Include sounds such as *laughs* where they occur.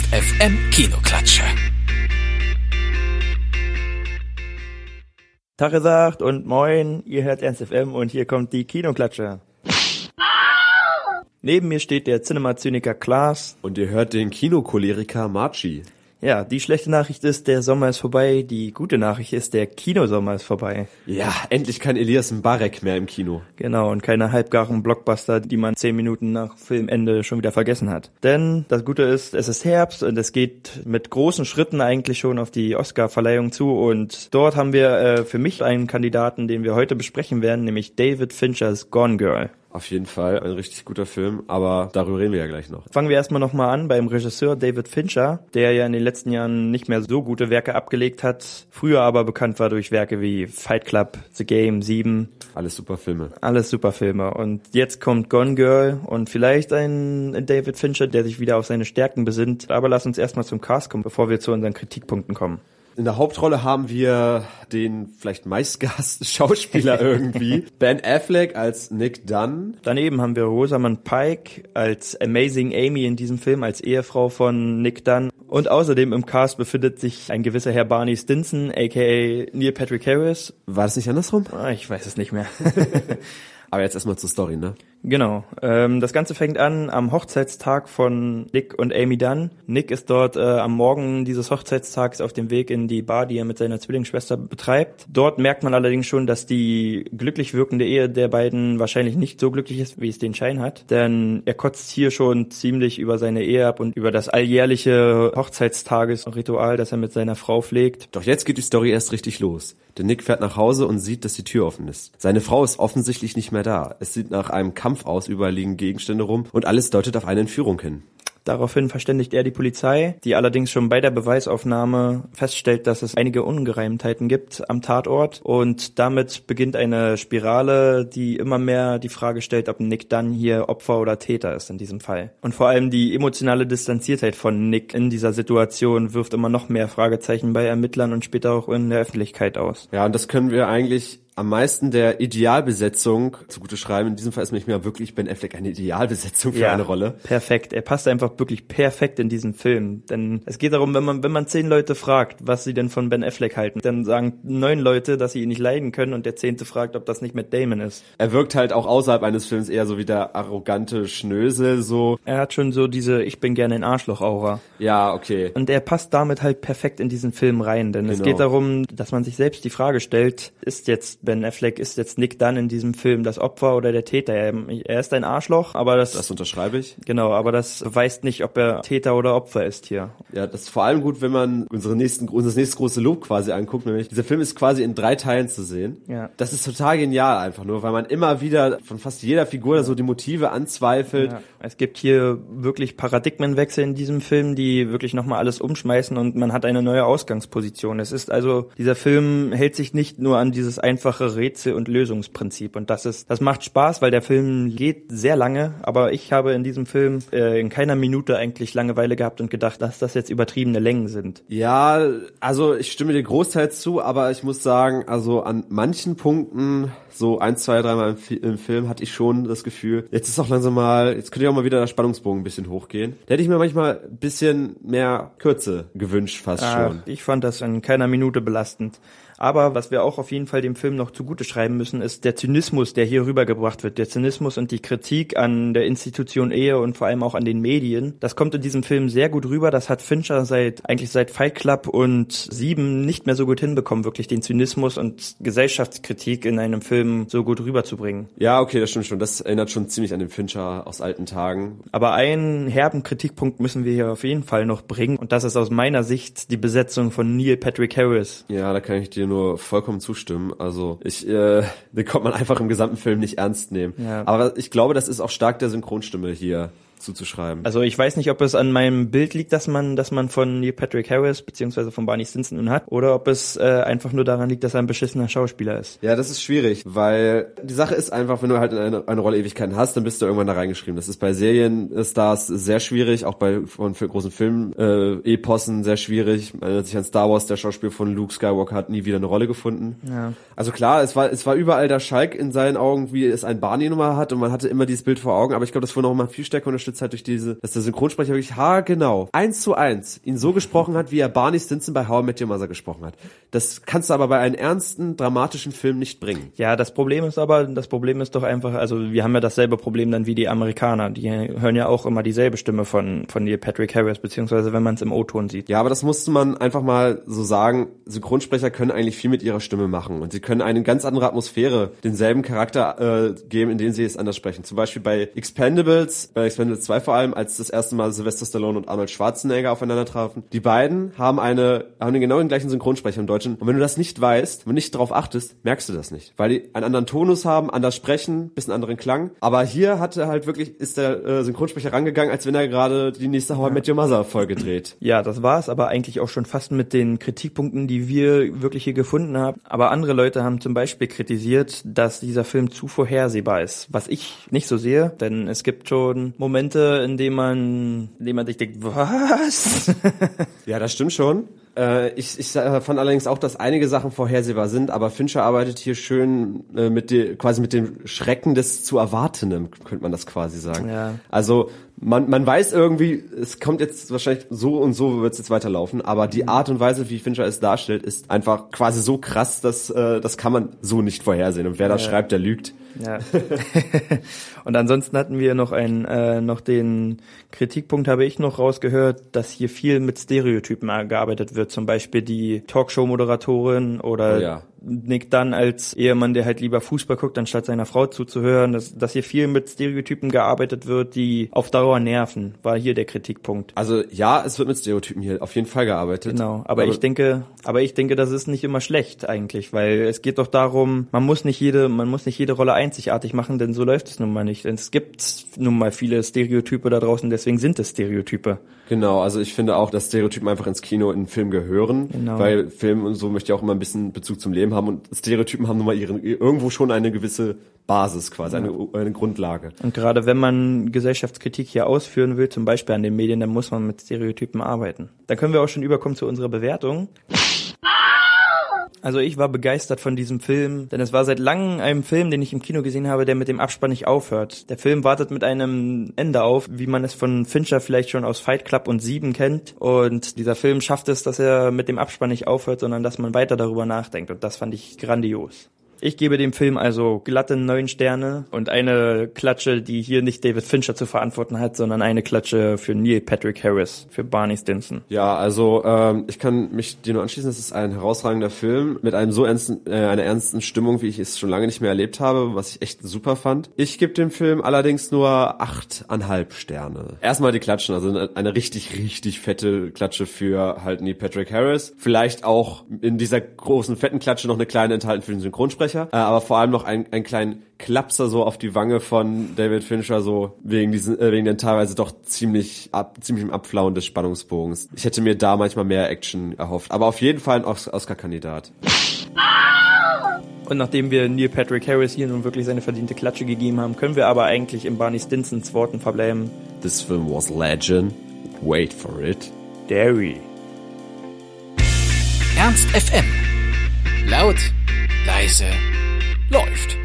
Ernst FM Kinoklatsche. Tag gesagt und moin, ihr hört Ernst FM und hier kommt die Kinoklatsche. Neben mir steht der Cinema-Zyniker Klaas. Und ihr hört den Kinocholeriker Marchi. Ja, die schlechte Nachricht ist, der Sommer ist vorbei. Die gute Nachricht ist, der Kinosommer ist vorbei. Ja, endlich kein Elias Mbarek mehr im Kino. Genau, und keine halbgaren Blockbuster, die man zehn Minuten nach Filmende schon wieder vergessen hat. Denn das Gute ist, es ist Herbst und es geht mit großen Schritten eigentlich schon auf die Oscar-Verleihung zu. Und dort haben wir äh, für mich einen Kandidaten, den wir heute besprechen werden, nämlich David Finchers Gone Girl. Auf jeden Fall ein richtig guter Film, aber darüber reden wir ja gleich noch. Fangen wir erstmal nochmal an beim Regisseur David Fincher, der ja in den letzten Jahren nicht mehr so gute Werke abgelegt hat, früher aber bekannt war durch Werke wie Fight Club, The Game, Sieben. Alles super Filme. Alles super Filme. Und jetzt kommt Gone Girl und vielleicht ein David Fincher, der sich wieder auf seine Stärken besinnt. Aber lass uns erstmal zum Cast kommen, bevor wir zu unseren Kritikpunkten kommen. In der Hauptrolle haben wir den vielleicht meistgehassten *laughs* Schauspieler irgendwie. ben Affleck als Nick Dunn. Daneben haben wir Rosamund Pike als Amazing Amy in diesem Film, als Ehefrau von Nick Dunn. Und außerdem im Cast befindet sich ein gewisser Herr Barney Stinson, aka Neil Patrick Harris. War das nicht andersrum? Ah, ich weiß es nicht mehr. *laughs* Aber jetzt erstmal zur Story, ne? Genau. Ähm, das Ganze fängt an am Hochzeitstag von Nick und Amy Dunn. Nick ist dort äh, am Morgen dieses Hochzeitstags auf dem Weg in die Bar, die er mit seiner Zwillingsschwester betreibt. Dort merkt man allerdings schon, dass die glücklich wirkende Ehe der beiden wahrscheinlich nicht so glücklich ist, wie es den Schein hat. Denn er kotzt hier schon ziemlich über seine Ehe ab und über das alljährliche Hochzeitstagesritual, das er mit seiner Frau pflegt. Doch jetzt geht die Story erst richtig los. Denn Nick fährt nach Hause und sieht, dass die Tür offen ist. Seine Frau ist offensichtlich nicht mehr da. Es sieht nach einem Kampf aus, überall liegen Gegenstände rum und alles deutet auf eine Entführung hin. Daraufhin verständigt er die Polizei, die allerdings schon bei der Beweisaufnahme feststellt, dass es einige Ungereimtheiten gibt am Tatort und damit beginnt eine Spirale, die immer mehr die Frage stellt, ob Nick dann hier Opfer oder Täter ist in diesem Fall. Und vor allem die emotionale Distanziertheit von Nick in dieser Situation wirft immer noch mehr Fragezeichen bei Ermittlern und später auch in der Öffentlichkeit aus. Ja, und das können wir eigentlich am meisten der Idealbesetzung zugute schreiben. In diesem Fall ist nämlich mir wirklich Ben Affleck eine Idealbesetzung für ja, eine Rolle. Perfekt. Er passt einfach wirklich perfekt in diesen Film. Denn es geht darum, wenn man, wenn man zehn Leute fragt, was sie denn von Ben Affleck halten, dann sagen neun Leute, dass sie ihn nicht leiden können und der zehnte fragt, ob das nicht mit Damon ist. Er wirkt halt auch außerhalb eines Films eher so wie der arrogante Schnösel, so. Er hat schon so diese Ich bin gerne ein Arschloch-Aura. Ja, okay. Und er passt damit halt perfekt in diesen Film rein, denn genau. es geht darum, dass man sich selbst die Frage stellt, ist jetzt Ben Affleck, ist jetzt Nick Dunn in diesem Film das Opfer oder der Täter? Er, ist ein Arschloch, aber das... Das unterschreibe ich. Genau, aber das weist nicht, ob er Täter oder Opfer ist hier. Ja, das ist vor allem gut, wenn man unsere nächsten, unser nächstes große Lob quasi anguckt, nämlich dieser Film ist quasi in drei Teilen zu sehen. Ja. Das ist total genial einfach nur, weil man immer wieder von fast jeder Figur ja. so die Motive anzweifelt. Ja. Es gibt hier wirklich Paradigmenwechsel in diesem Film, die wirklich nochmal alles umschmeißen und man hat eine neue Ausgangsposition. Es ist also, dieser Film hält sich nicht nur an dieses einfache Rätsel- und Lösungsprinzip und das ist, das macht Spaß, weil der Film geht sehr lange, aber ich habe in diesem Film äh, in keiner Minute eigentlich Langeweile gehabt und gedacht, dass das jetzt übertriebene Längen sind. Ja, also ich stimme dir großteils zu, aber ich muss sagen, also an manchen Punkten, so ein, zwei, dreimal im, im Film, hatte ich schon das Gefühl, jetzt ist auch langsam mal, jetzt könnte ja auch mal wieder der Spannungsbogen ein bisschen hochgehen. Da hätte ich mir manchmal ein bisschen mehr Kürze gewünscht, fast ah, schon. Ich fand das in keiner Minute belastend. Aber was wir auch auf jeden Fall dem Film noch zugute schreiben müssen, ist der Zynismus, der hier rübergebracht wird. Der Zynismus und die Kritik an der Institution Ehe und vor allem auch an den Medien. Das kommt in diesem Film sehr gut rüber. Das hat Fincher seit, eigentlich seit Fight Club und Sieben nicht mehr so gut hinbekommen, wirklich den Zynismus und Gesellschaftskritik in einem Film so gut rüberzubringen. Ja, okay, das stimmt schon. Das erinnert schon ziemlich an den Fincher aus alten Tagen. Aber einen herben Kritikpunkt müssen wir hier auf jeden Fall noch bringen. Und das ist aus meiner Sicht die Besetzung von Neil Patrick Harris. Ja, da kann ich dir nur vollkommen zustimmen. Also ich, äh, den kommt man *laughs* einfach im gesamten Film nicht ernst nehmen. Ja. Aber ich glaube, das ist auch stark der Synchronstimme hier zuzuschreiben. Also ich weiß nicht, ob es an meinem Bild liegt, dass man, dass man von Neil Patrick Harris beziehungsweise von Barney Stinson nun hat, oder ob es äh, einfach nur daran liegt, dass er ein beschissener Schauspieler ist. Ja, das ist schwierig, weil die Sache ist einfach, wenn du halt eine, eine Rolle Ewigkeiten hast, dann bist du irgendwann da reingeschrieben. Das ist bei Serienstars sehr schwierig, auch bei von großen Filmen äh, Epossen sehr schwierig. Man erinnert sich an Star Wars, der Schauspieler von Luke Skywalker hat nie wieder eine Rolle gefunden. Ja. Also klar, es war es war überall der Schalk in seinen Augen, wie es ein Barney Nummer hat und man hatte immer dieses Bild vor Augen, aber ich glaube, das wurde noch mal viel stärker unterstützt unterstützt halt durch diese, dass der Synchronsprecher wirklich haargenau, eins zu eins, ihn so gesprochen hat, wie er Barney Stinson bei How I Met Your Mother gesprochen hat. Das kannst du aber bei einem ernsten, dramatischen Film nicht bringen. Ja, das Problem ist aber, das Problem ist doch einfach, also wir haben ja dasselbe Problem dann wie die Amerikaner. Die hören ja auch immer dieselbe Stimme von, von Neil Patrick Harris, beziehungsweise wenn man es im O-Ton sieht. Ja, aber das musste man einfach mal so sagen. Synchronsprecher können eigentlich viel mit ihrer Stimme machen und sie können eine ganz andere Atmosphäre, denselben Charakter äh, geben, in dem sie es anders sprechen. Zum Beispiel bei Expendables, bei Expendables 2 vor allem, als das erste Mal Sylvester Stallone und Arnold Schwarzenegger aufeinander trafen. Die beiden haben eine, haben genau den gleichen Synchronsprecher im Deutschen. Und wenn du das nicht weißt, wenn nicht darauf achtest, merkst du das nicht. Weil die einen anderen Tonus haben, anders sprechen, bisschen anderen Klang. Aber hier hatte halt wirklich, ist der äh, Synchronsprecher rangegangen, als wenn er gerade die nächste How I Met Your Mother Folge dreht. *laughs* Ja, das war es aber eigentlich auch schon fast mit den Kritikpunkten, die wir wirklich hier gefunden haben. Aber andere Leute haben zum Beispiel kritisiert, dass dieser Film zu vorhersehbar ist. Was ich nicht so sehe, denn es gibt schon Momente, in denen man, in denen man sich denkt, was? *laughs* Ja, das stimmt schon. Äh, ich, ich äh, fand allerdings auch, dass einige Sachen vorhersehbar sind, aber Fincher arbeitet hier schön äh, mit de, quasi mit dem Schrecken des zu Erwartenden, könnte man das quasi sagen. Ja. Also man, man weiß irgendwie, es kommt jetzt wahrscheinlich so und so wird es jetzt weiterlaufen, aber die Art und Weise, wie Fincher es darstellt, ist einfach quasi so krass, dass äh, das kann man so nicht vorhersehen. Und wer das Ja. schreibt, der lügt. Ja. *laughs* und ansonsten hatten wir noch einen, äh, noch den Kritikpunkt habe ich noch rausgehört, dass hier viel mit Stereotypen gearbeitet wird. Zum Beispiel die Talkshow-Moderatorin oder Oh ja. Nick Dunn als Ehemann, der halt lieber Fußball guckt, anstatt seiner Frau zuzuhören. Dass, dass hier viel mit Stereotypen gearbeitet wird, die auf Dauer nerven, war hier der Kritikpunkt. Also ja, es wird mit Stereotypen hier auf jeden Fall gearbeitet. Genau, aber, ich denke, aber ich denke, das ist nicht immer schlecht eigentlich, weil es geht doch darum, man muss nicht jede, man muss nicht jede Rolle einzigartig machen, denn so läuft es nun mal nicht. Denn es gibt nun mal viele Stereotype da draußen, deswegen sind es Stereotype. Genau, also ich finde auch, dass Stereotypen einfach ins Kino, in den Film gehören, Genau. weil Film und so möchte ja auch immer ein bisschen Bezug zum Leben haben und Stereotypen haben nun mal ihren, irgendwo schon eine gewisse Basis quasi, eine, eine Grundlage. Und gerade wenn man Gesellschaftskritik hier ausführen will, zum Beispiel an den Medien, dann muss man mit Stereotypen arbeiten. Dann können wir auch schon überkommen zu unserer Bewertung. Also ich war begeistert von diesem Film, denn es war seit langem ein Film, den ich im Kino gesehen habe, der mit dem Abspann nicht aufhört. Der Film wartet mit einem Ende auf, wie man es von Fincher vielleicht schon aus Fight Club und Sieben kennt. Und dieser Film schafft es, dass er mit dem Abspann nicht aufhört, sondern dass man weiter darüber nachdenkt. Und das fand ich grandios. Ich gebe dem Film also glatte neun Sterne und eine Klatsche, die hier nicht David Fincher zu verantworten hat, sondern eine Klatsche für Neil Patrick Harris, für Barney Stinson. Ja, also ähm, ich kann mich dir nur anschließen, es ist ein herausragender Film mit einem so ernsten, äh, einer ernsten Stimmung, wie ich es schon lange nicht mehr erlebt habe, was ich echt super fand. Ich gebe dem Film allerdings nur achteinhalb Sterne. Erstmal die Klatschen, also eine, eine richtig, richtig fette Klatsche für halt Neil Patrick Harris. Vielleicht auch in dieser großen, fetten Klatsche noch eine kleine enthalten für den Synchronsprecher, äh, aber vor allem noch ein, einen kleinen Klapser so auf die Wange von David Fincher, so wegen diesen, äh, wegen den teilweise doch ziemlich ab, ziemlichem Abflauen des Spannungsbogens. Ich hätte mir da manchmal mehr Action erhofft, aber auf jeden Fall ein Os- Oscar-Kandidat. Und nachdem wir Neil Patrick Harris hier nun wirklich seine verdiente Klatsche gegeben haben, können wir aber eigentlich in Barney Stinsons Worten verbleiben. This film was legend. Wait for it. Derry. Ernst FM. Laut, leise, läuft.